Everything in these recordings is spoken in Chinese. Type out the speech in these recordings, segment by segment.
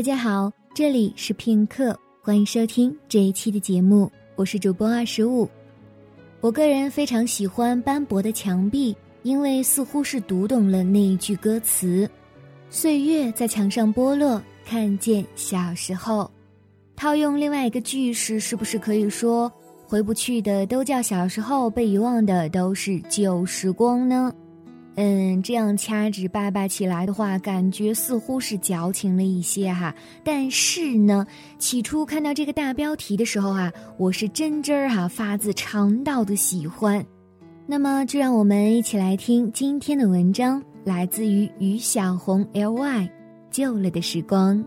大家好，这里是片刻，欢迎收听这一期的节目，我是主播二十五。我个人非常喜欢《斑驳的墙壁》，因为似乎是读懂了那一句歌词：“岁月在墙上剥落，看见小时候。”套用另外一个句式，是不是可以说，回不去的都叫小时候，被遗忘的都是旧时光呢？嗯，这样掐指掰掰起来的话，感觉似乎是矫情了一些哈。但是呢，起初看到这个大标题的时候啊，我是真真儿哈发自肠道的喜欢。那么，就让我们一起来听今天的文章，来自于于小红 L Y，旧了的时光。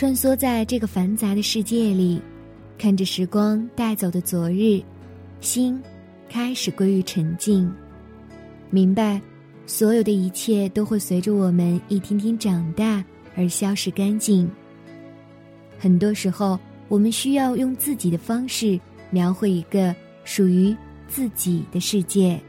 穿梭在这个繁杂的世界里，看着时光带走的昨日，心开始归于沉静。明白，所有的一切都会随着我们一天天长大而消失干净。很多时候，我们需要用自己的方式描绘一个属于自己的世界。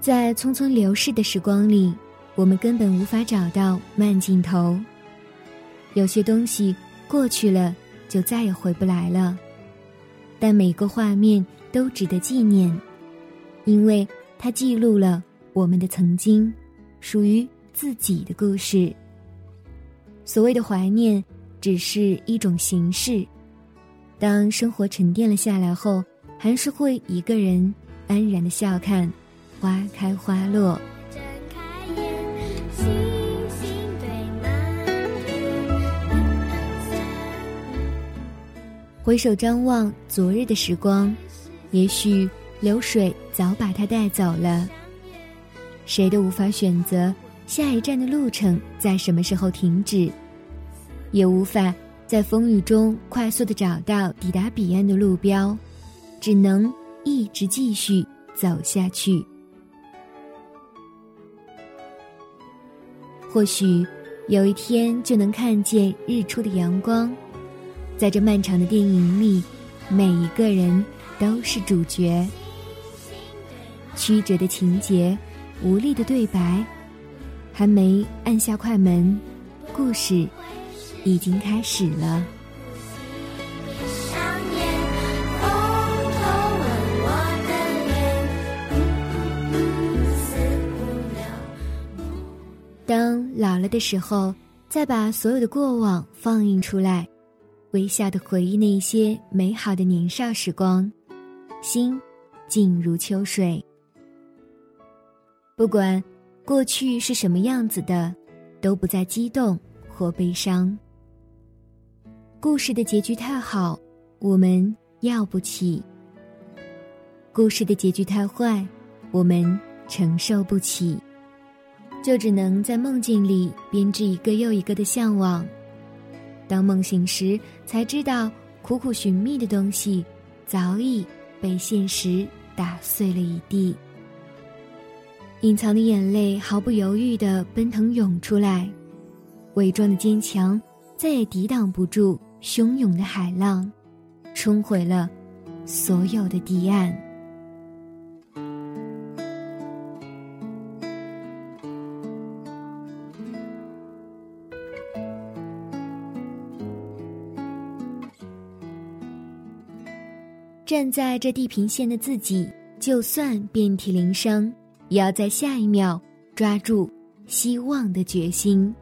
在匆匆流逝的时光里，我们根本无法找到慢镜头。有些东西过去了，就再也回不来了。但每个画面都值得纪念，因为它记录了我们的曾经，属于自己的故事。所谓的怀念，只是一种形式。当生活沉淀了下来后，还是会一个人安然的笑看。花开花落。回首张望昨日的时光，也许流水早把它带走了。谁都无法选择下一站的路程在什么时候停止，也无法在风雨中快速的找到抵达彼岸的路标，只能一直继续走下去。或许有一天就能看见日出的阳光，在这漫长的电影里，每一个人都是主角。曲折的情节，无力的对白，还没按下快门，故事已经开始了。老了的时候，再把所有的过往放映出来，微笑的回忆那些美好的年少时光，心静如秋水。不管过去是什么样子的，都不再激动或悲伤。故事的结局太好，我们要不起；故事的结局太坏，我们承受不起。就只能在梦境里编织一个又一个的向往，当梦醒时，才知道苦苦寻觅的东西，早已被现实打碎了一地。隐藏的眼泪毫不犹豫地奔腾涌出来，伪装的坚强再也抵挡不住汹涌的海浪，冲毁了所有的堤岸。站在这地平线的自己，就算遍体鳞伤，也要在下一秒抓住希望的决心。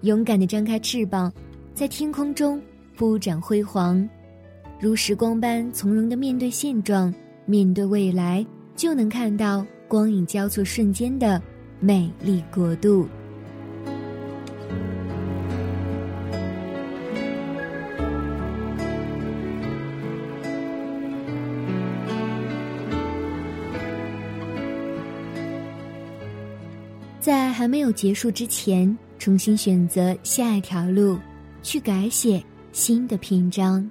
勇敢的张开翅膀，在天空中铺展辉煌，如时光般从容的面对现状，面对未来，就能看到光影交错瞬间的美丽国度。在还没有结束之前，重新选择下一条路，去改写新的篇章。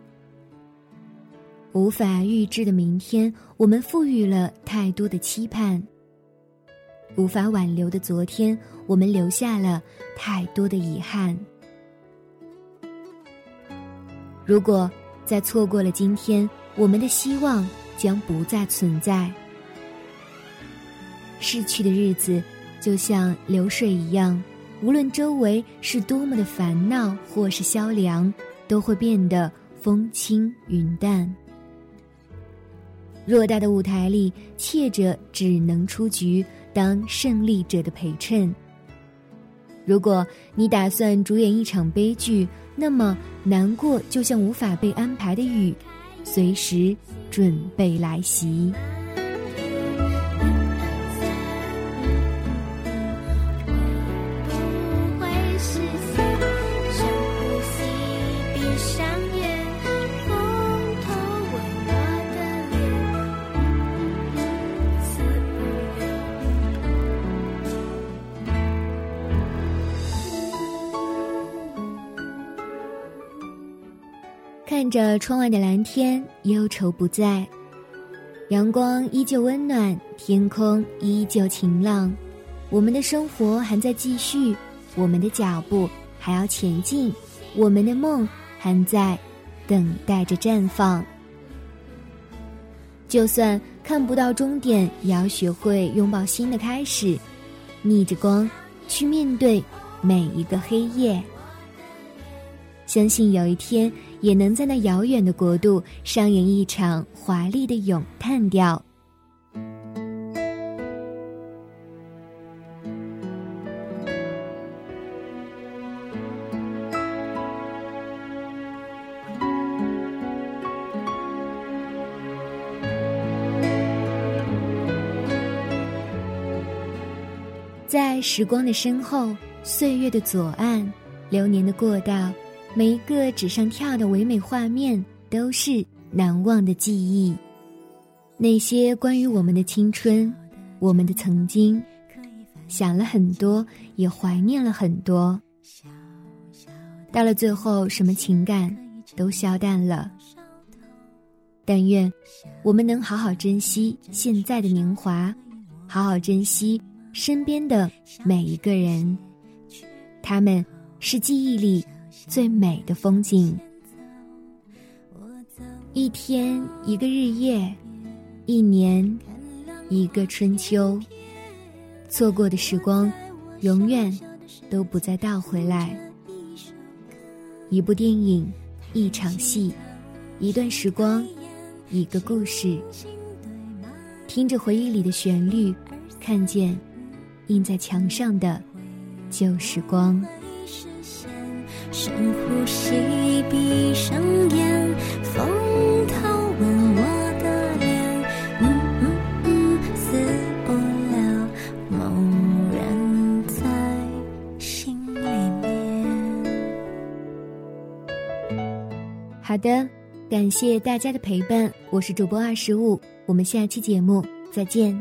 无法预知的明天，我们赋予了太多的期盼；无法挽留的昨天，我们留下了太多的遗憾。如果再错过了今天，我们的希望将不再存在。逝去的日子，就像流水一样，无论周围是多么的烦恼或是萧凉，都会变得风轻云淡。偌大的舞台里，怯者只能出局，当胜利者的陪衬。如果你打算主演一场悲剧，那么难过就像无法被安排的雨，随时准备来袭。看着窗外的蓝天，忧愁不在，阳光依旧温暖，天空依旧晴朗，我们的生活还在继续，我们的脚步还要前进，我们的梦还在等待着绽放。就算看不到终点，也要学会拥抱新的开始，逆着光去面对每一个黑夜。相信有一天，也能在那遥远的国度上演一场华丽的咏叹调。在时光的身后，岁月的左岸，流年的过道。每一个纸上跳的唯美画面，都是难忘的记忆。那些关于我们的青春，我们的曾经，想了很多，也怀念了很多。到了最后，什么情感都消淡了。但愿我们能好好珍惜现在的年华，好好珍惜身边的每一个人。他们是记忆里。最美的风景，一天一个日夜，一年一个春秋。错过的时光，永远都不再倒回来。一部电影，一场戏，一段时光，一个故事。听着回忆里的旋律，看见印在墙上的旧时光。深呼吸，闭上眼，风偷吻我的脸，嗯嗯嗯，死不了，梦然在心里面。好的，感谢大家的陪伴，我是主播二十五，我们下期节目再见。